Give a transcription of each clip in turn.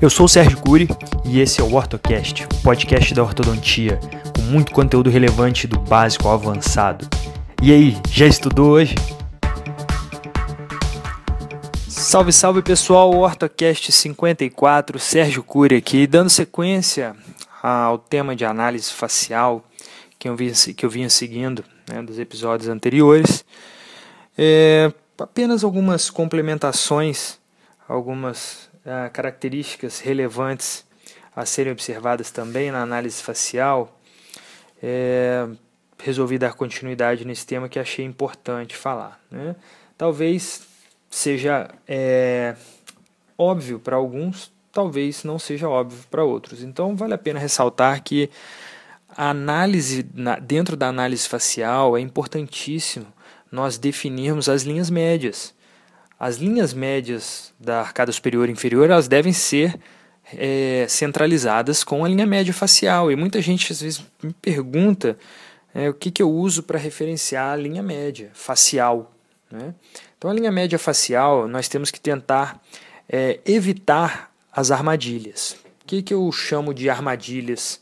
Eu sou o Sérgio Cury e esse é o OrtoCast, o podcast da ortodontia, com muito conteúdo relevante do básico ao avançado. E aí, já estudou hoje? Salve, salve pessoal, OrtoCast 54, Sérgio Cury aqui, dando sequência ao tema de análise facial que eu vinha, que eu vinha seguindo né, dos episódios anteriores. É, apenas algumas complementações, algumas uh, características relevantes a serem observadas também na análise facial. É, resolvi dar continuidade nesse tema que achei importante falar. Né? Talvez seja é, óbvio para alguns, talvez não seja óbvio para outros. Então vale a pena ressaltar que a análise dentro da análise facial é importantíssimo nós definirmos as linhas médias. As linhas médias da arcada superior e inferior elas devem ser é, centralizadas com a linha média facial. E muita gente às vezes me pergunta é, o que, que eu uso para referenciar a linha média facial. Né? Então, a linha média facial, nós temos que tentar é, evitar as armadilhas. O que, que eu chamo de armadilhas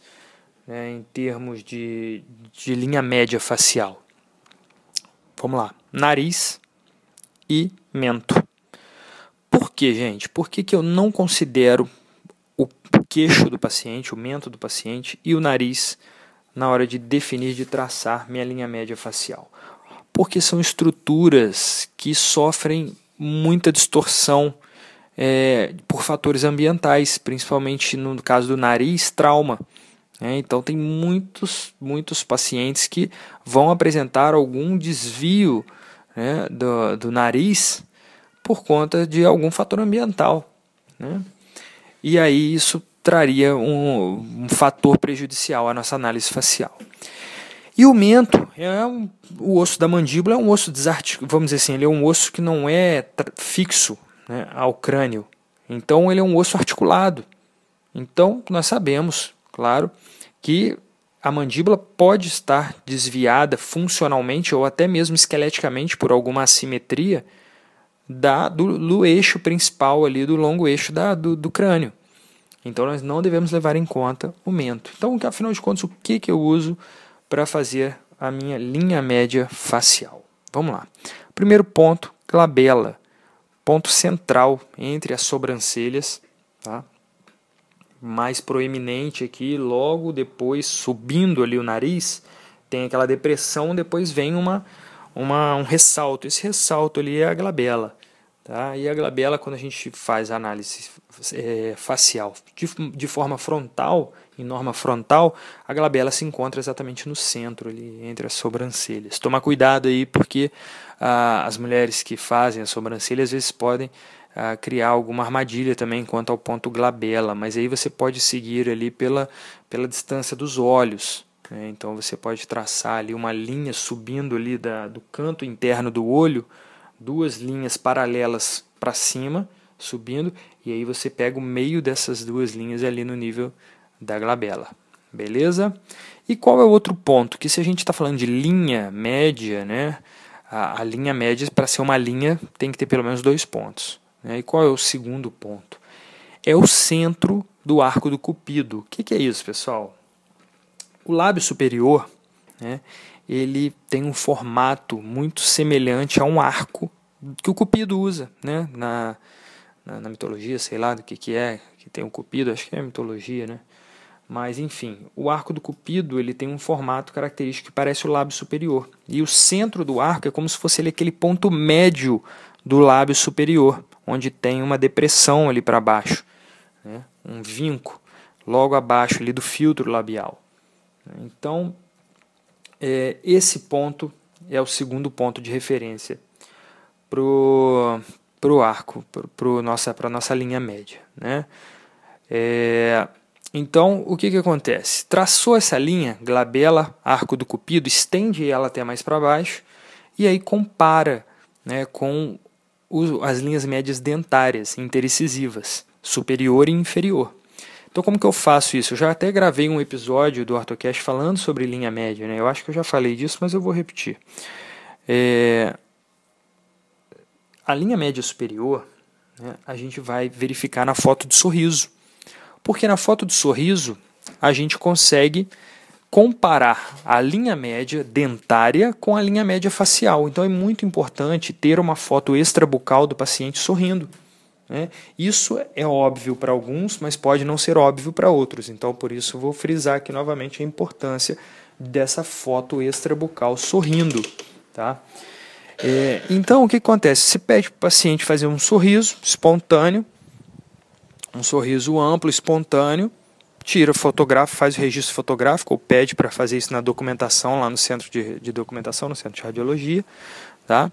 né, em termos de, de linha média facial? Vamos lá. Nariz e mento. Por que, gente? Por que, que eu não considero o queixo do paciente, o mento do paciente e o nariz na hora de definir, de traçar minha linha média facial? Porque são estruturas que sofrem muita distorção é, por fatores ambientais, principalmente no caso do nariz, trauma. É, então tem muitos, muitos pacientes que vão apresentar algum desvio né, do, do nariz por conta de algum fator ambiental. Né? E aí isso traria um, um fator prejudicial à nossa análise facial. E o mento é um, o osso da mandíbula é um osso desarticulado, vamos dizer assim, ele é um osso que não é fixo né, ao crânio. Então ele é um osso articulado. Então nós sabemos claro, que a mandíbula pode estar desviada funcionalmente ou até mesmo esqueleticamente por alguma assimetria da, do, do eixo principal ali, do longo eixo da, do, do crânio. Então nós não devemos levar em conta o mento. Então, afinal de contas, o que, que eu uso para fazer a minha linha média facial? Vamos lá. Primeiro ponto, glabela. Ponto central entre as sobrancelhas. Tá? Mais proeminente aqui, logo depois subindo ali o nariz, tem aquela depressão, depois vem uma, uma um ressalto. Esse ressalto ali é a glabela. Tá? E a glabela, quando a gente faz a análise é, facial de, de forma frontal, em norma frontal, a glabela se encontra exatamente no centro, ali, entre as sobrancelhas. Toma cuidado aí, porque ah, as mulheres que fazem a sobrancelha às vezes podem criar alguma armadilha também quanto ao ponto glabela, mas aí você pode seguir ali pela, pela distância dos olhos. Né? Então você pode traçar ali uma linha subindo ali da, do canto interno do olho, duas linhas paralelas para cima, subindo, e aí você pega o meio dessas duas linhas ali no nível da glabela. Beleza? E qual é o outro ponto? Que se a gente está falando de linha média, né? A, a linha média, para ser uma linha, tem que ter pelo menos dois pontos. Né? E qual é o segundo ponto? É o centro do arco do cupido. O que, que é isso, pessoal? O lábio superior, né, ele tem um formato muito semelhante a um arco que o cupido usa, né, na, na, na, mitologia, sei lá do que, que é, que tem um cupido, acho que é mitologia, né? Mas enfim, o arco do cupido ele tem um formato característico que parece o lábio superior. E o centro do arco é como se fosse ele, aquele ponto médio do lábio superior, onde tem uma depressão ali para baixo, né? um vinco logo abaixo ali do filtro labial. Então, é, esse ponto é o segundo ponto de referência para o arco, para a nossa, nossa linha média. Né? É, então, o que, que acontece? Traçou essa linha, glabela, arco do cupido, estende ela até mais para baixo e aí compara né, com as linhas médias dentárias interincisivas, superior e inferior. Então, como que eu faço isso? Eu já até gravei um episódio do ArtoCast falando sobre linha média, né? Eu acho que eu já falei disso, mas eu vou repetir. É... A linha média superior, né, a gente vai verificar na foto de sorriso. Porque na foto de sorriso a gente consegue comparar a linha média dentária com a linha média facial. Então é muito importante ter uma foto extrabucal do paciente sorrindo. Né? Isso é óbvio para alguns, mas pode não ser óbvio para outros. Então, por isso, vou frisar aqui novamente a importância dessa foto extrabucal sorrindo. Tá? É, então, o que acontece? Você pede para o paciente fazer um sorriso espontâneo, um sorriso amplo, espontâneo, tira, fotografa, faz o registro fotográfico, ou pede para fazer isso na documentação, lá no centro de, de documentação, no centro de radiologia. Tá?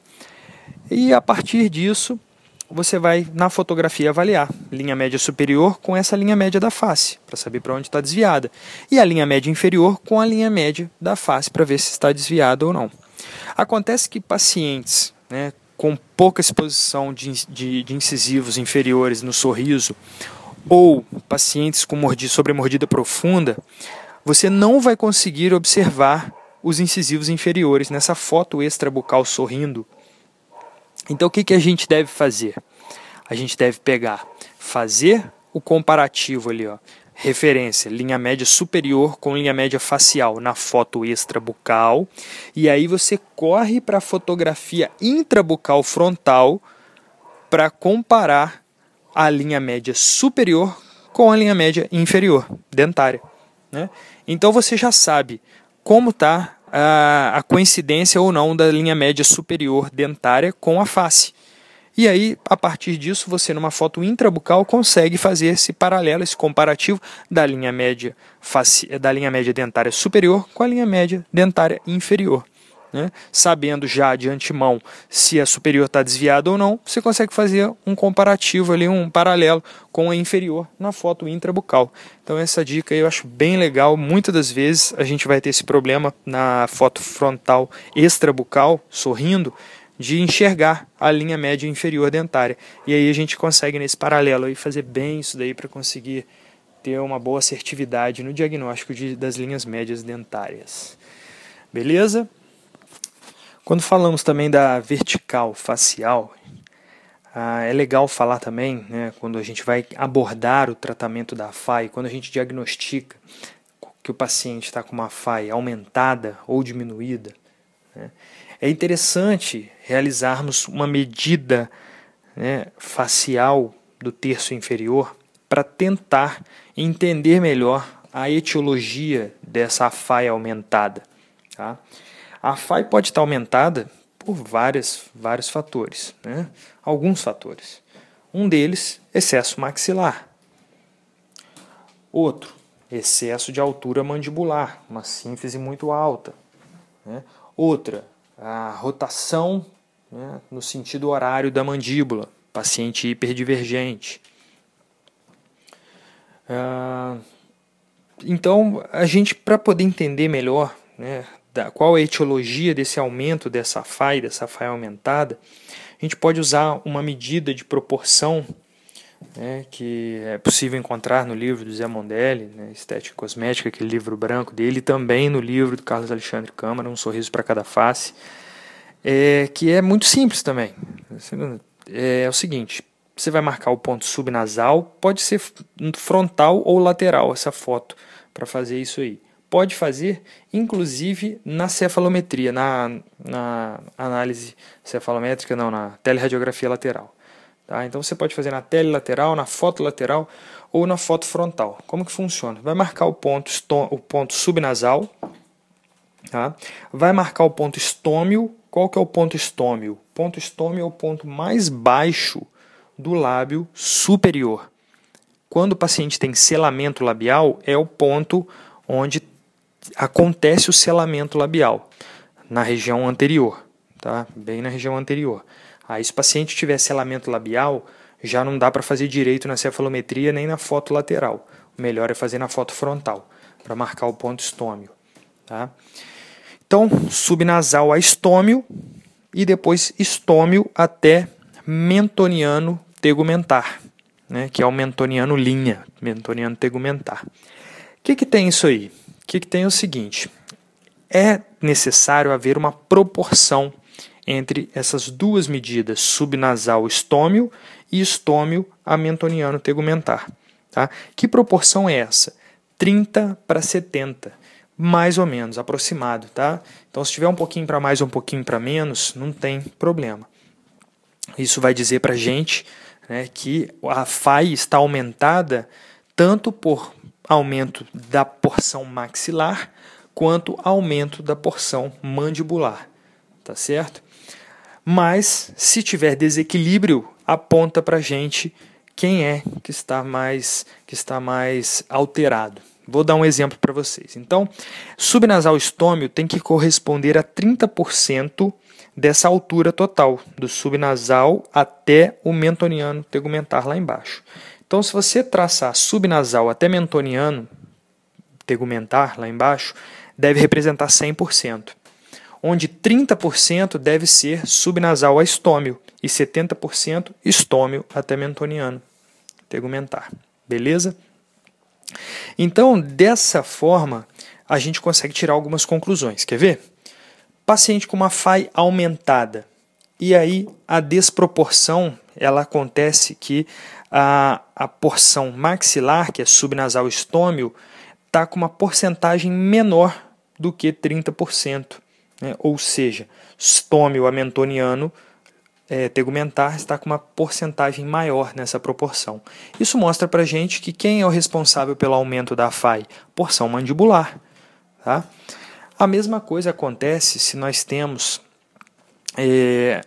E a partir disso, você vai na fotografia avaliar linha média superior com essa linha média da face, para saber para onde está desviada, e a linha média inferior com a linha média da face, para ver se está desviada ou não. Acontece que pacientes né, com pouca exposição de, de, de incisivos inferiores no sorriso ou pacientes com mordida, sobremordida profunda, você não vai conseguir observar os incisivos inferiores nessa foto extrabucal sorrindo então o que, que a gente deve fazer? A gente deve pegar, fazer o comparativo ali, ó, referência, linha média superior com linha média facial na foto extrabucal, e aí você corre para a fotografia intrabucal frontal para comparar a linha média superior com a linha média inferior, dentária. Né? Então você já sabe como está a, a coincidência ou não da linha média superior dentária com a face. E aí, a partir disso, você numa foto intrabucal consegue fazer esse paralelo, esse comparativo da linha média face, da linha média dentária superior com a linha média dentária inferior né, sabendo já de antemão se a superior está desviada ou não, você consegue fazer um comparativo ali, um paralelo com a inferior na foto intrabucal. Então essa dica eu acho bem legal. Muitas das vezes a gente vai ter esse problema na foto frontal extrabucal, sorrindo, de enxergar a linha média inferior dentária. E aí a gente consegue nesse paralelo aí fazer bem isso daí para conseguir ter uma boa assertividade no diagnóstico de, das linhas médias dentárias. Beleza? Quando falamos também da vertical facial, ah, é legal falar também, né, quando a gente vai abordar o tratamento da FAI, quando a gente diagnostica que o paciente está com uma FAI aumentada ou diminuída, né, é interessante realizarmos uma medida né, facial do terço inferior para tentar entender melhor a etiologia dessa FAI aumentada. Tá? A FAI pode estar aumentada por várias, vários fatores, né? alguns fatores. Um deles, excesso maxilar. Outro, excesso de altura mandibular, uma sínfise muito alta. Né? Outra, a rotação né, no sentido horário da mandíbula, paciente hiperdivergente. Ah, então, a gente, para poder entender melhor né, da, qual a etiologia desse aumento dessa FAI, dessa FAI aumentada, a gente pode usar uma medida de proporção né, que é possível encontrar no livro do Zé Mondelli, né, Estética Cosmética, aquele livro branco dele, e também no livro do Carlos Alexandre Câmara, Um Sorriso para Cada Face, é, que é muito simples também. É, é o seguinte, você vai marcar o ponto subnasal, pode ser frontal ou lateral essa foto, para fazer isso aí pode fazer, inclusive na cefalometria, na, na análise cefalométrica, não, na teleradiografia lateral. Tá? Então você pode fazer na tele lateral, na foto lateral ou na foto frontal. Como que funciona? Vai marcar o ponto, o ponto subnasal, tá? vai marcar o ponto estômio. Qual que é o ponto estômio? Ponto estômio é o ponto mais baixo do lábio superior. Quando o paciente tem selamento labial, é o ponto onde acontece o selamento labial na região anterior, tá? Bem na região anterior. Aí, se o paciente tiver selamento labial, já não dá para fazer direito na cefalometria nem na foto lateral. O melhor é fazer na foto frontal, para marcar o ponto estômio, tá? Então, subnasal a estômio e depois estômio até mentoniano tegumentar, né? Que é o mentoniano linha, mentoniano tegumentar. O que, que tem isso aí? Que, que tem é o seguinte: é necessário haver uma proporção entre essas duas medidas, subnasal estômio e estômio amentoniano tegumentar. Tá? Que proporção é essa? 30 para 70, mais ou menos, aproximado. Tá? Então, se tiver um pouquinho para mais um pouquinho para menos, não tem problema. Isso vai dizer para a gente né, que a FAI está aumentada tanto por aumento da porção maxilar quanto aumento da porção mandibular, tá certo? Mas se tiver desequilíbrio, aponta para gente quem é que está mais que está mais alterado. Vou dar um exemplo para vocês. Então, subnasal estômio tem que corresponder a 30% dessa altura total, do subnasal até o mentoniano tegumentar lá embaixo. Então, se você traçar subnasal até mentoniano tegumentar lá embaixo, deve representar 100%, onde 30% deve ser subnasal a estômio e 70% estômio até mentoniano tegumentar. Beleza? Então, dessa forma, a gente consegue tirar algumas conclusões. Quer ver? Paciente com uma FAI aumentada. E aí a desproporção, ela acontece que a, a porção maxilar, que é subnasal estômio, está com uma porcentagem menor do que 30%. Né? Ou seja, estômio amentoniano é, tegumentar está com uma porcentagem maior nessa proporção. Isso mostra para gente que quem é o responsável pelo aumento da FAI? Porção mandibular. Tá? A mesma coisa acontece se nós temos é,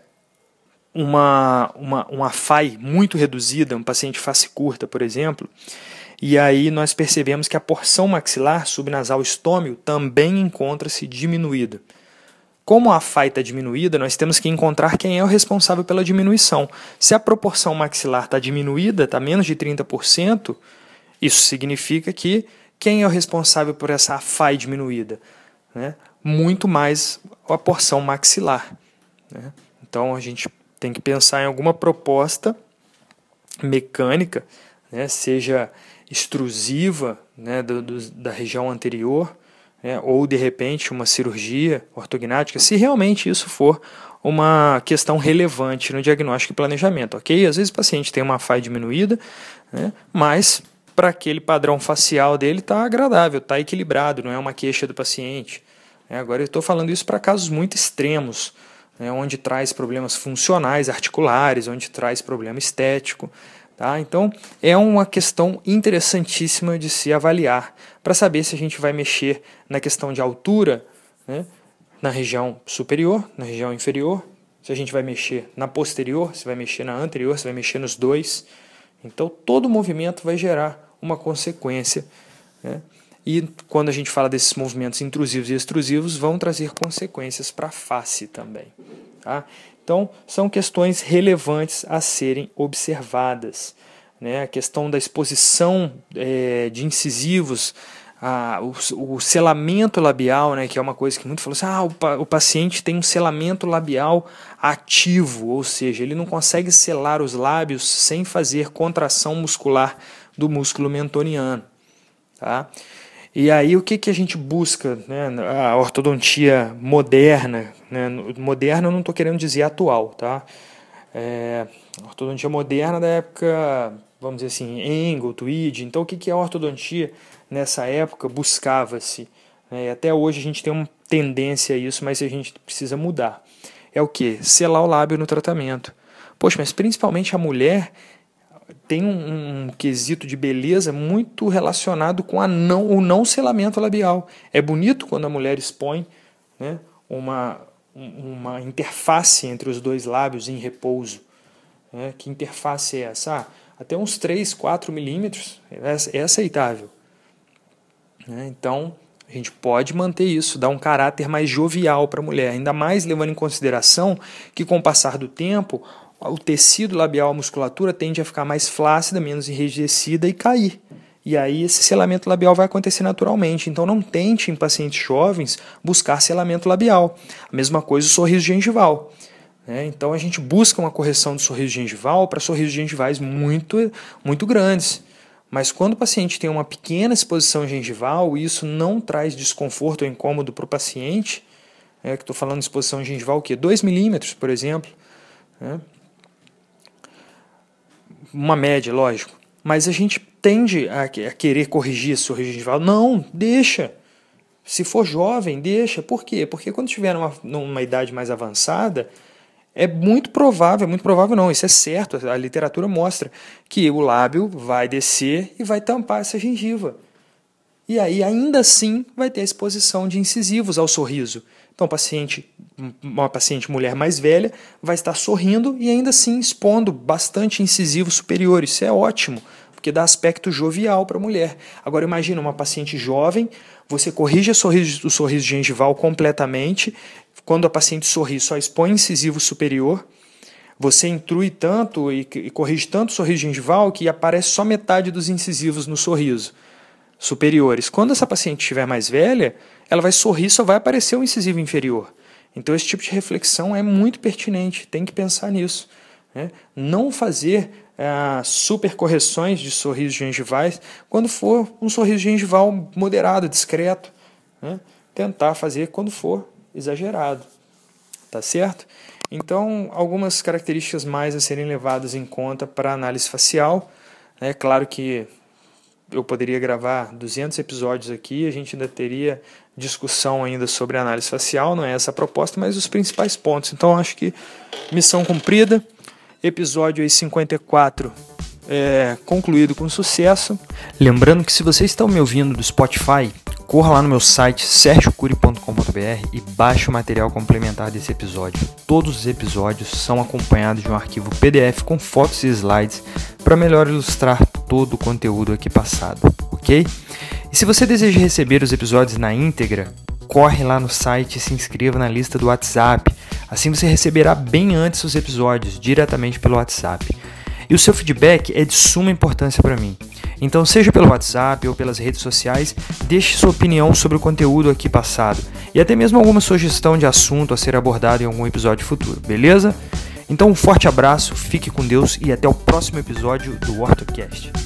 uma, uma, uma FAI muito reduzida, um paciente face curta, por exemplo, e aí nós percebemos que a porção maxilar subnasal estômio também encontra-se diminuída. Como a FAI está diminuída, nós temos que encontrar quem é o responsável pela diminuição. Se a proporção maxilar está diminuída, está menos de 30%, isso significa que quem é o responsável por essa FAI diminuída? Né? Muito mais a porção maxilar. Né? Então a gente tem que pensar em alguma proposta mecânica, né? seja extrusiva né? do, do, da região anterior, né, ou de repente uma cirurgia ortognática, se realmente isso for uma questão relevante no diagnóstico e planejamento, ok? Às vezes o paciente tem uma FAI diminuída, né, mas para aquele padrão facial dele está agradável, está equilibrado, não é uma queixa do paciente. É, agora eu estou falando isso para casos muito extremos, né, onde traz problemas funcionais, articulares, onde traz problema estético. Tá? Então, é uma questão interessantíssima de se avaliar para saber se a gente vai mexer na questão de altura, né? na região superior, na região inferior, se a gente vai mexer na posterior, se vai mexer na anterior, se vai mexer nos dois. Então, todo movimento vai gerar uma consequência. Né? E quando a gente fala desses movimentos intrusivos e extrusivos, vão trazer consequências para a face também. Tá? Então, são questões relevantes a serem observadas. Né? A questão da exposição é, de incisivos, a, o, o, selamento labial, né, que é uma coisa que muito falou assim, ah, o, o paciente tem um selamento labial ativo, ou seja, ele não consegue selar os lábios sem fazer contração muscular do músculo mentoniano. Tá? E aí o que, que a gente busca? Né? A ortodontia moderna, né? moderna eu não estou querendo dizer atual, tá? É, ortodontia moderna da época, vamos dizer assim, Engel, Tweed. Então o que, que a ortodontia nessa época buscava-se? Né? Até hoje a gente tem uma tendência a isso, mas a gente precisa mudar. É o que? Selar o lábio no tratamento. Poxa, mas principalmente a mulher tem um, um, quesito de beleza muito relacionado com a não, o não selamento labial. É bonito quando a mulher expõe né, uma, uma interface entre os dois lábios em repouso. Né? Que interface é essa? Ah, até uns 3, 4 milímetros é, é aceitável. Né? Então, a gente pode manter isso, dar um caráter mais jovial para a mulher, ainda mais levando em consideração que, com o passar do tempo, o tecido labial, a musculatura tende a ficar mais flácida, menos enrijecida e cair. E aí esse selamento labial vai acontecer naturalmente. Então não tente em pacientes jovens buscar selamento labial. A mesma coisa o sorriso gengival. Né? Então a gente busca uma correção do sorriso gengival para sorrisos gengivais muito, muito grandes. Mas quando o paciente tem uma pequena exposição gengival, isso não traz desconforto ou incômodo para o paciente, é, que estou falando de exposição gengival, o quê? 2 milímetros, por exemplo. Né? Uma média, lógico, Mas a gente tende a, a querer corrigir esse sorriso gengival. Não, deixa. Se for jovem, deixa. Por quê? Porque quando tiver numa, numa idade mais avançada, é muito provável, muito provável não, isso é certo, a literatura mostra que o lábio vai descer e vai tampar essa gengiva. E aí, ainda assim, vai ter a exposição de incisivos ao sorriso. Então, paciente, uma paciente mulher mais velha vai estar sorrindo e ainda assim expondo bastante incisivos superiores. Isso é ótimo, porque dá aspecto jovial para a mulher. Agora, imagina uma paciente jovem, você corrige o sorriso, o sorriso gengival completamente quando a paciente sorri, só expõe incisivo superior, você intrui tanto e corrige tanto o sorriso gengival que aparece só metade dos incisivos no sorriso superiores. Quando essa paciente estiver mais velha, ela vai sorrir, só vai aparecer o incisivo inferior. Então, esse tipo de reflexão é muito pertinente, tem que pensar nisso. Né? Não fazer é, super correções de sorrisos gengivais quando for um sorriso gengival moderado, discreto. Né? Tentar fazer quando for exagerado, tá certo? Então, algumas características mais a serem levadas em conta para análise facial. É claro que eu poderia gravar 200 episódios aqui, a gente ainda teria discussão ainda sobre análise facial, não é essa a proposta, mas os principais pontos. Então, acho que missão cumprida, episódio aí 54 é, concluído com sucesso. Lembrando que se você está me ouvindo do Spotify, corra lá no meu site sergiocuri.com.br e baixe o material complementar desse episódio. Todos os episódios são acompanhados de um arquivo PDF com fotos e slides para melhor ilustrar todo o conteúdo aqui passado, ok? E se você deseja receber os episódios na íntegra, corre lá no site e se inscreva na lista do WhatsApp. Assim você receberá bem antes os episódios diretamente pelo WhatsApp. E o seu feedback é de suma importância para mim. Então, seja pelo WhatsApp ou pelas redes sociais, deixe sua opinião sobre o conteúdo aqui passado e até mesmo alguma sugestão de assunto a ser abordado em algum episódio futuro, beleza? Então, um forte abraço, fique com Deus e até o próximo episódio do OrtoCast.